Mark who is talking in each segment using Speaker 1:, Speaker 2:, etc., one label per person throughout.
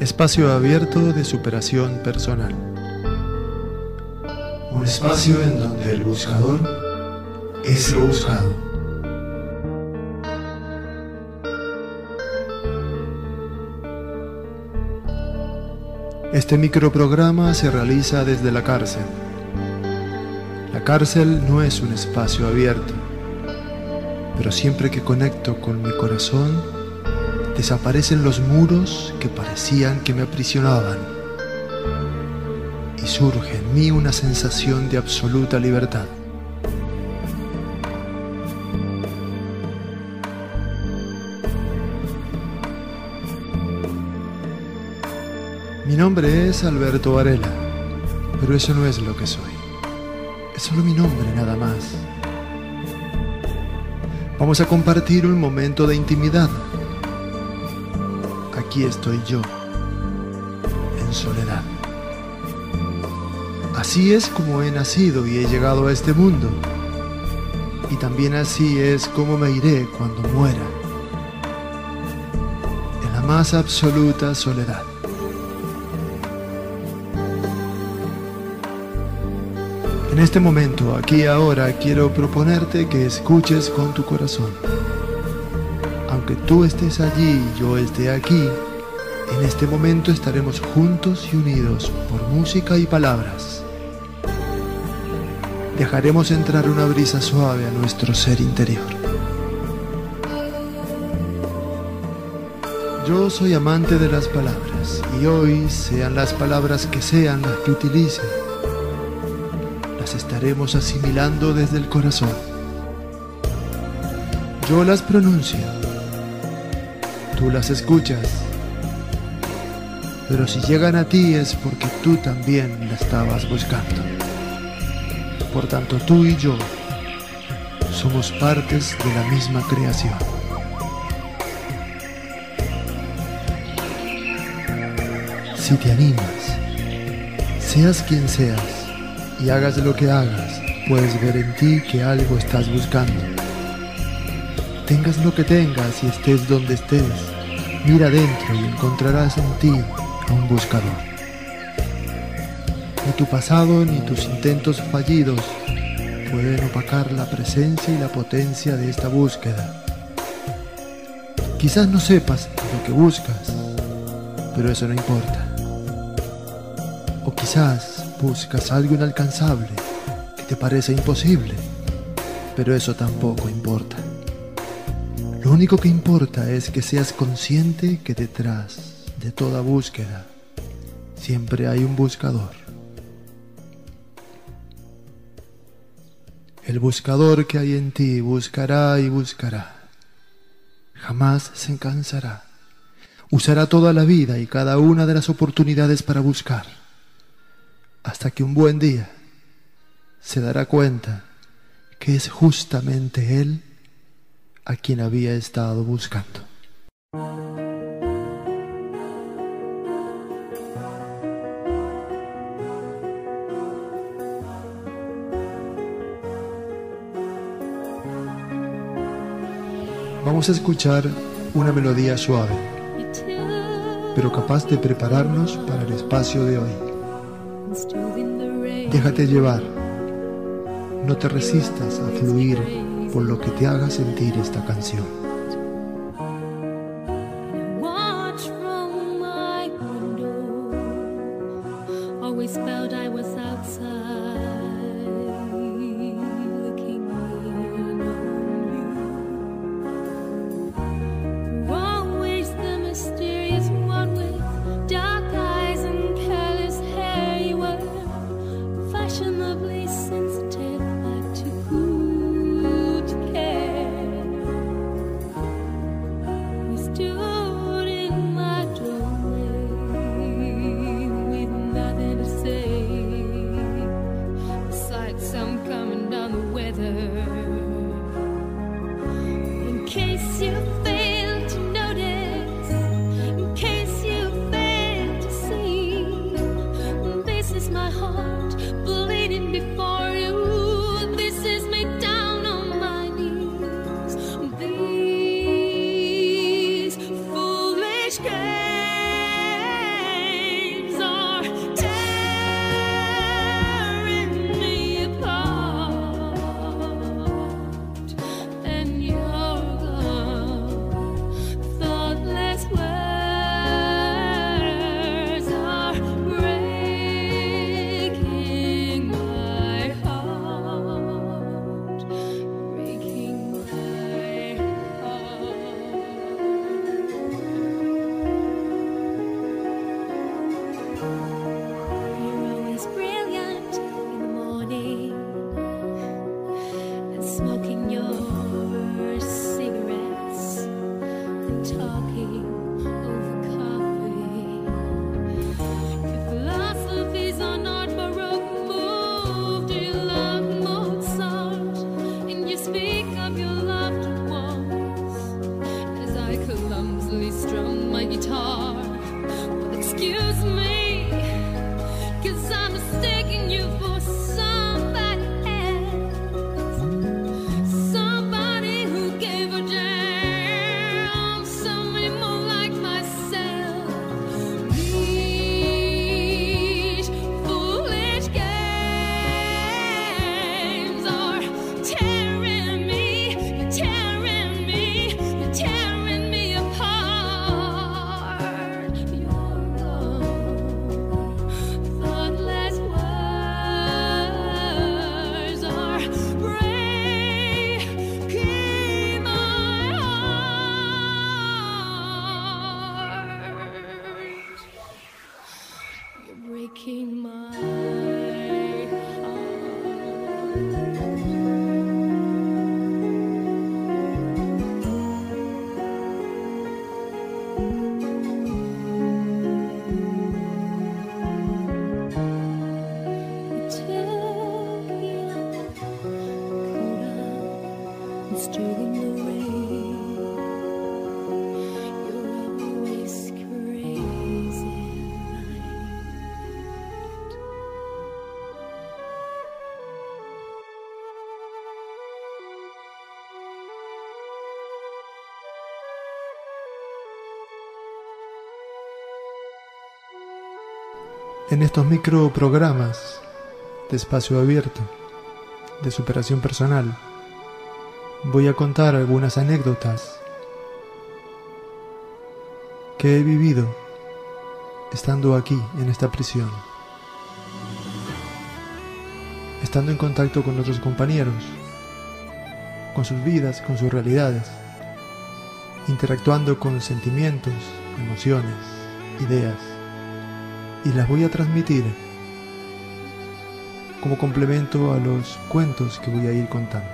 Speaker 1: Espacio abierto de superación personal. Un espacio en donde el buscador es lo buscado. Este microprograma se realiza desde la cárcel. La cárcel no es un espacio abierto, pero siempre que conecto con mi corazón, desaparecen los muros que parecían que me aprisionaban y surge en mí una sensación de absoluta libertad. Mi nombre es Alberto Varela, pero eso no es lo que soy. Es solo mi nombre nada más. Vamos a compartir un momento de intimidad aquí estoy yo, en soledad. Así es como he nacido y he llegado a este mundo. Y también así es como me iré cuando muera, en la más absoluta soledad. En este momento, aquí ahora, quiero proponerte que escuches con tu corazón aunque tú estés allí y yo esté aquí, en este momento estaremos juntos y unidos por música y palabras. Dejaremos entrar una brisa suave a nuestro ser interior. Yo soy amante de las palabras y hoy, sean las palabras que sean las que utilice, las estaremos asimilando desde el corazón. Yo las pronuncio tú las escuchas. Pero si llegan a ti es porque tú también la estabas buscando. Por tanto, tú y yo somos partes de la misma creación. Si te animas, seas quien seas y hagas lo que hagas, puedes ver en ti que algo estás buscando Tengas lo que tengas y estés donde estés, mira adentro y encontrarás en ti a un buscador. Ni tu pasado ni tus intentos fallidos pueden opacar la presencia y la potencia de esta búsqueda. Quizás no sepas lo que buscas, pero eso no importa. O quizás buscas algo inalcanzable que te parece imposible, pero eso tampoco importa. Lo único que importa es que seas consciente que detrás de toda búsqueda siempre hay un buscador. El buscador que hay en ti buscará y buscará. Jamás se cansará. Usará toda la vida y cada una de las oportunidades para buscar. Hasta que un buen día se dará cuenta que es justamente Él a quien había estado buscando. Vamos a escuchar una melodía suave, pero capaz de prepararnos para el espacio de hoy. Déjate llevar, no te resistas a fluir por lo que te haga sentir esta canción. Always I En estos microprogramas de espacio abierto, de superación personal, voy a contar algunas anécdotas que he vivido estando aquí en esta prisión, estando en contacto con otros compañeros, con sus vidas, con sus realidades, interactuando con sentimientos, emociones, ideas y las voy a transmitir como complemento a los cuentos que voy a ir contando.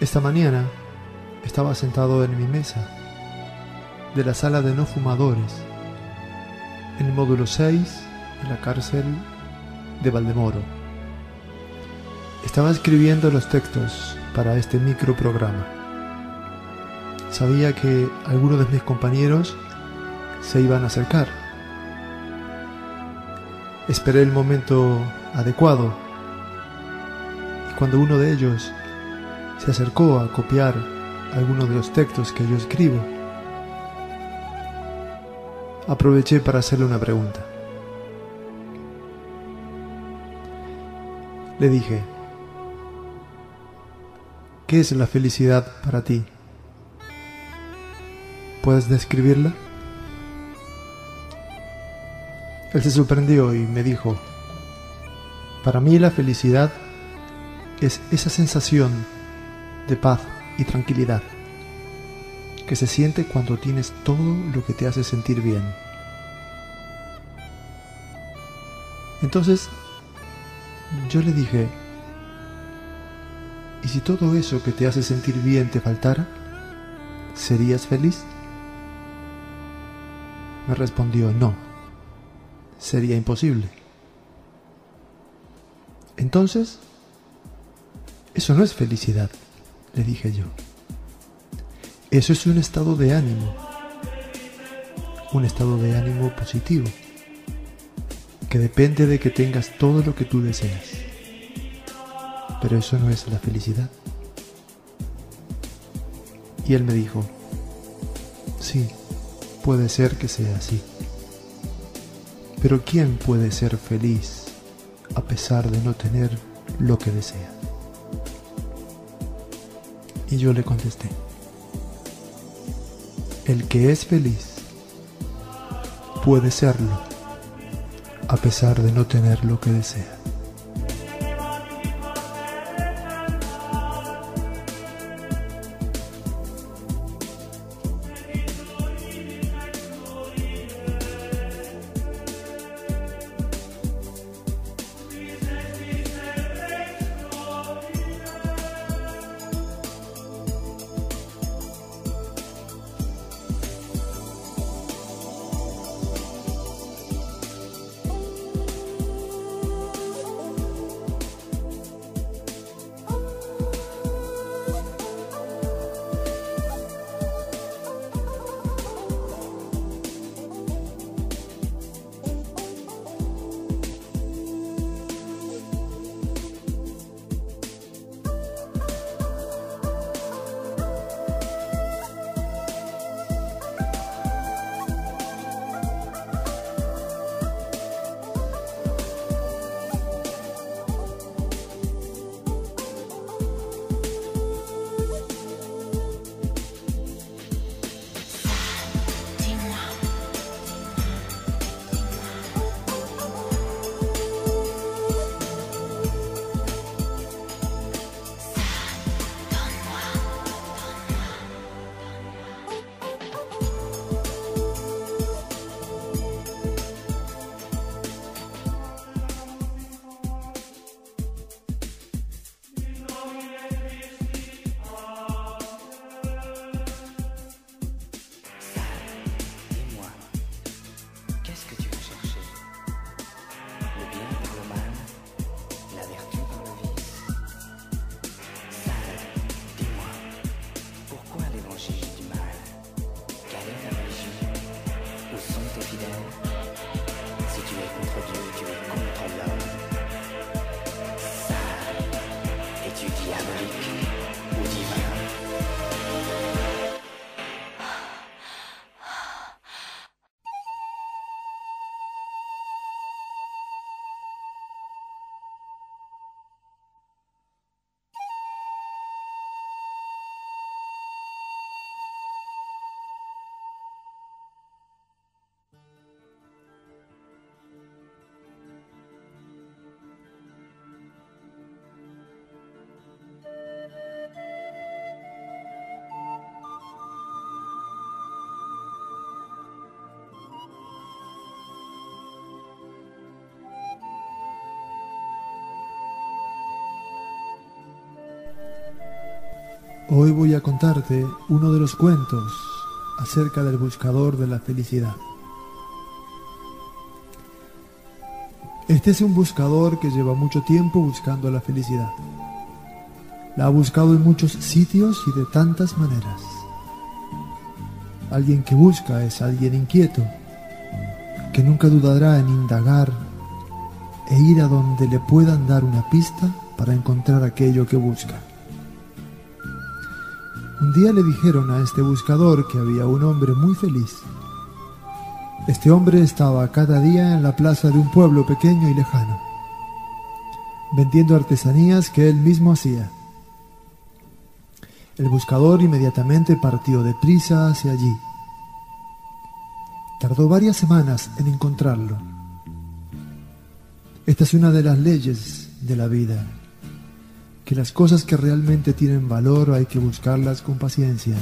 Speaker 1: Esta mañana estaba sentado en mi mesa de la sala de no fumadores en el módulo 6 de la cárcel de Valdemoro. Estaba escribiendo los textos para este microprograma. Sabía que algunos de mis compañeros se iban a acercar. Esperé el momento adecuado y cuando uno de ellos se acercó a copiar algunos de los textos que yo escribo, aproveché para hacerle una pregunta. Le dije, ¿qué es la felicidad para ti? ¿Puedes describirla? Él se sorprendió y me dijo, para mí la felicidad es esa sensación de paz y tranquilidad que se siente cuando tienes todo lo que te hace sentir bien. Entonces, yo le dije, ¿y si todo eso que te hace sentir bien te faltara? ¿Serías feliz? Me respondió, no, sería imposible. Entonces, eso no es felicidad, le dije yo. Eso es un estado de ánimo, un estado de ánimo positivo, que depende de que tengas todo lo que tú deseas. Pero eso no es la felicidad. Y él me dijo, sí, puede ser que sea así. Pero ¿quién puede ser feliz a pesar de no tener lo que desea? Y yo le contesté, el que es feliz puede serlo a pesar de no tener lo que desea. Hoy voy a contarte uno de los cuentos acerca del buscador de la felicidad. Este es un buscador que lleva mucho tiempo buscando la felicidad. La ha buscado en muchos sitios y de tantas maneras. Alguien que busca es alguien inquieto, que nunca dudará en indagar e ir a donde le puedan dar una pista para encontrar aquello que busca. Un día le dijeron a este buscador que había un hombre muy feliz. Este hombre estaba cada día en la plaza de un pueblo pequeño y lejano, vendiendo artesanías que él mismo hacía. El buscador inmediatamente partió deprisa hacia allí. Tardó varias semanas en encontrarlo. Esta es una de las leyes de la vida que las cosas que realmente tienen valor hay que buscarlas con paciencia.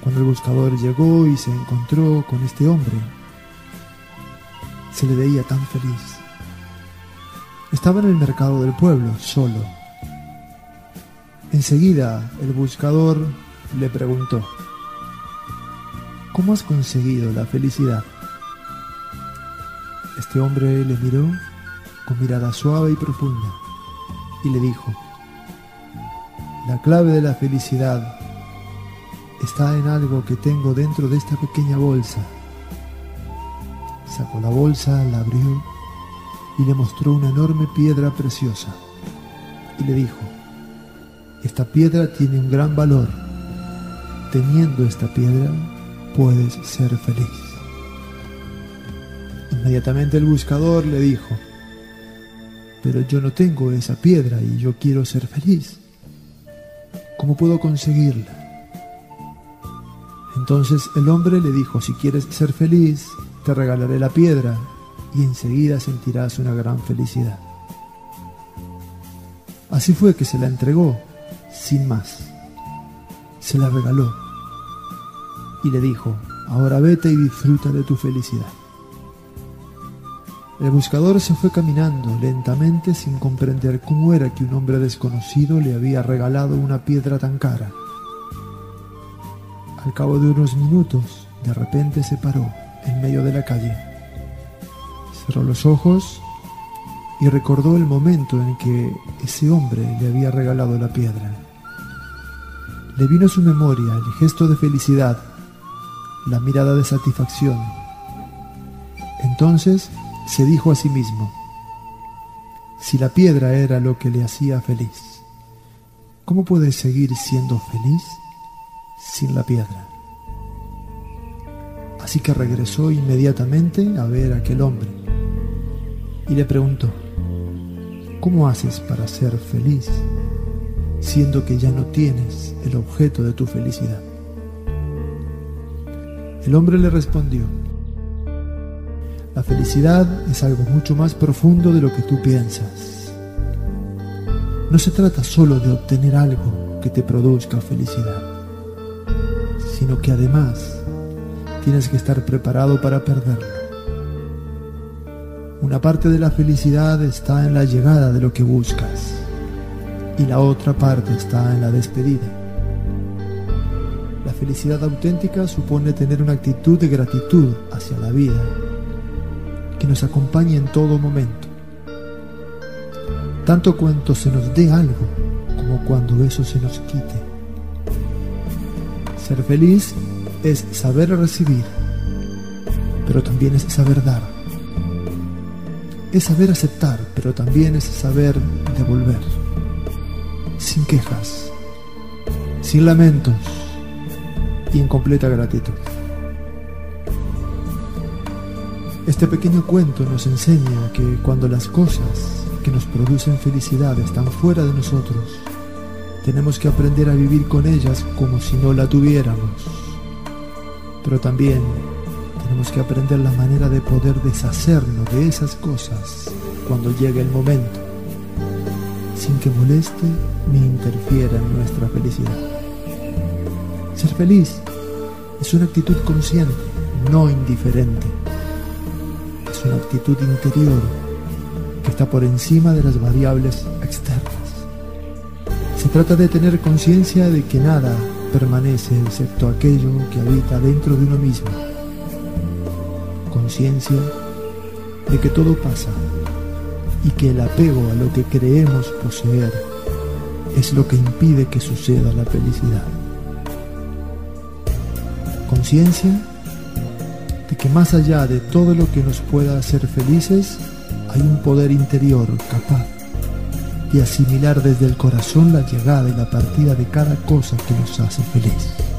Speaker 1: Cuando el buscador llegó y se encontró con este hombre, se le veía tan feliz. Estaba en el mercado del pueblo, solo. Enseguida el buscador le preguntó, ¿cómo has conseguido la felicidad? Este hombre le miró con mirada suave y profunda, y le dijo, la clave de la felicidad está en algo que tengo dentro de esta pequeña bolsa. Sacó la bolsa, la abrió y le mostró una enorme piedra preciosa. Y le dijo, esta piedra tiene un gran valor. Teniendo esta piedra, puedes ser feliz. Inmediatamente el buscador le dijo, pero yo no tengo esa piedra y yo quiero ser feliz. ¿Cómo puedo conseguirla? Entonces el hombre le dijo, si quieres ser feliz, te regalaré la piedra y enseguida sentirás una gran felicidad. Así fue que se la entregó, sin más. Se la regaló y le dijo, ahora vete y disfruta de tu felicidad. El buscador se fue caminando lentamente sin comprender cómo era que un hombre desconocido le había regalado una piedra tan cara. Al cabo de unos minutos, de repente se paró en medio de la calle. Cerró los ojos y recordó el momento en que ese hombre le había regalado la piedra. Le vino a su memoria el gesto de felicidad, la mirada de satisfacción. Entonces se dijo a sí mismo, si la piedra era lo que le hacía feliz, ¿cómo puede seguir siendo feliz sin la piedra? Así que regresó inmediatamente a ver a aquel hombre y le preguntó, ¿cómo haces para ser feliz siendo que ya no tienes el objeto de tu felicidad? El hombre le respondió, la felicidad es algo mucho más profundo de lo que tú piensas. No se trata solo de obtener algo que te produzca felicidad, sino que además tienes que estar preparado para perderlo. Una parte de la felicidad está en la llegada de lo que buscas y la otra parte está en la despedida. La felicidad auténtica supone tener una actitud de gratitud hacia la vida que nos acompañe en todo momento. Tanto cuanto se nos dé algo como cuando eso se nos quite. Ser feliz es saber recibir pero también es saber dar. Es saber aceptar, pero también es saber devolver. Sin quejas, sin lamentos y en completa gratitud. Este pequeño cuento nos enseña que cuando las cosas que nos producen felicidad están fuera de nosotros, tenemos que aprender a vivir con ellas como si no la tuviéramos. Pero también tenemos que aprender la manera de poder deshacernos de esas cosas cuando llegue el momento, sin que moleste ni interfiera en nuestra felicidad. Ser feliz es una actitud consciente, no indiferente. Es actitud interior que está por encima de las variables externas. Se trata de tener conciencia de que nada permanece excepto aquello que habita dentro de uno mismo. Conciencia de que todo pasa y que el apego a lo que creemos poseer es lo que impide que suceda la felicidad. Conciencia de que más allá de todo lo que nos pueda hacer felices, hay un poder interior capaz de asimilar desde el corazón la llegada y la partida de cada cosa que nos hace feliz.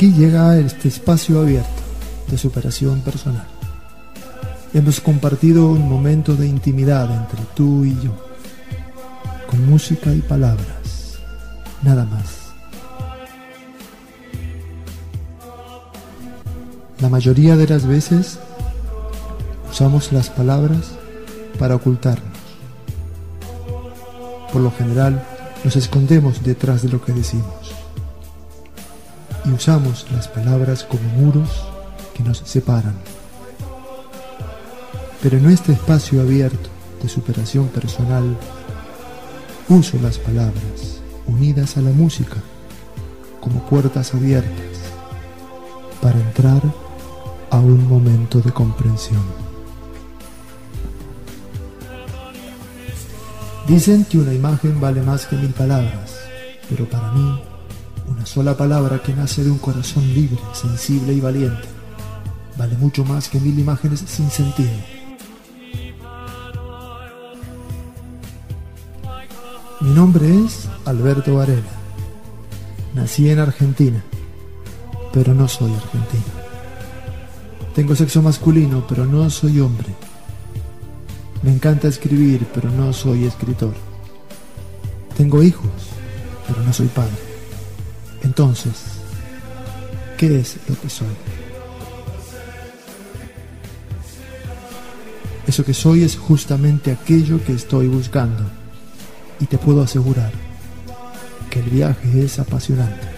Speaker 1: Aquí llega este espacio abierto de superación personal. Hemos compartido un momento de intimidad entre tú y yo, con música y palabras, nada más. La mayoría de las veces usamos las palabras para ocultarnos. Por lo general, nos escondemos detrás de lo que decimos usamos las palabras como muros que nos separan. Pero en este espacio abierto de superación personal, uso las palabras unidas a la música como puertas abiertas para entrar a un momento de comprensión. Dicen que una imagen vale más que mil palabras, pero para mí una sola palabra que nace de un corazón libre, sensible y valiente vale mucho más que mil imágenes sin sentido. Mi nombre es Alberto Varela. Nací en Argentina, pero no soy argentino. Tengo sexo masculino, pero no soy hombre. Me encanta escribir, pero no soy escritor. Tengo hijos, pero no soy padre. Entonces, ¿qué es lo que soy? Eso que soy es justamente aquello que estoy buscando. Y te puedo asegurar que el viaje es apasionante.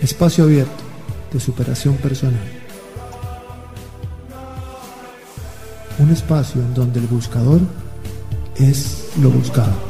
Speaker 1: Espacio abierto de superación personal. Un espacio en donde el buscador es lo buscado.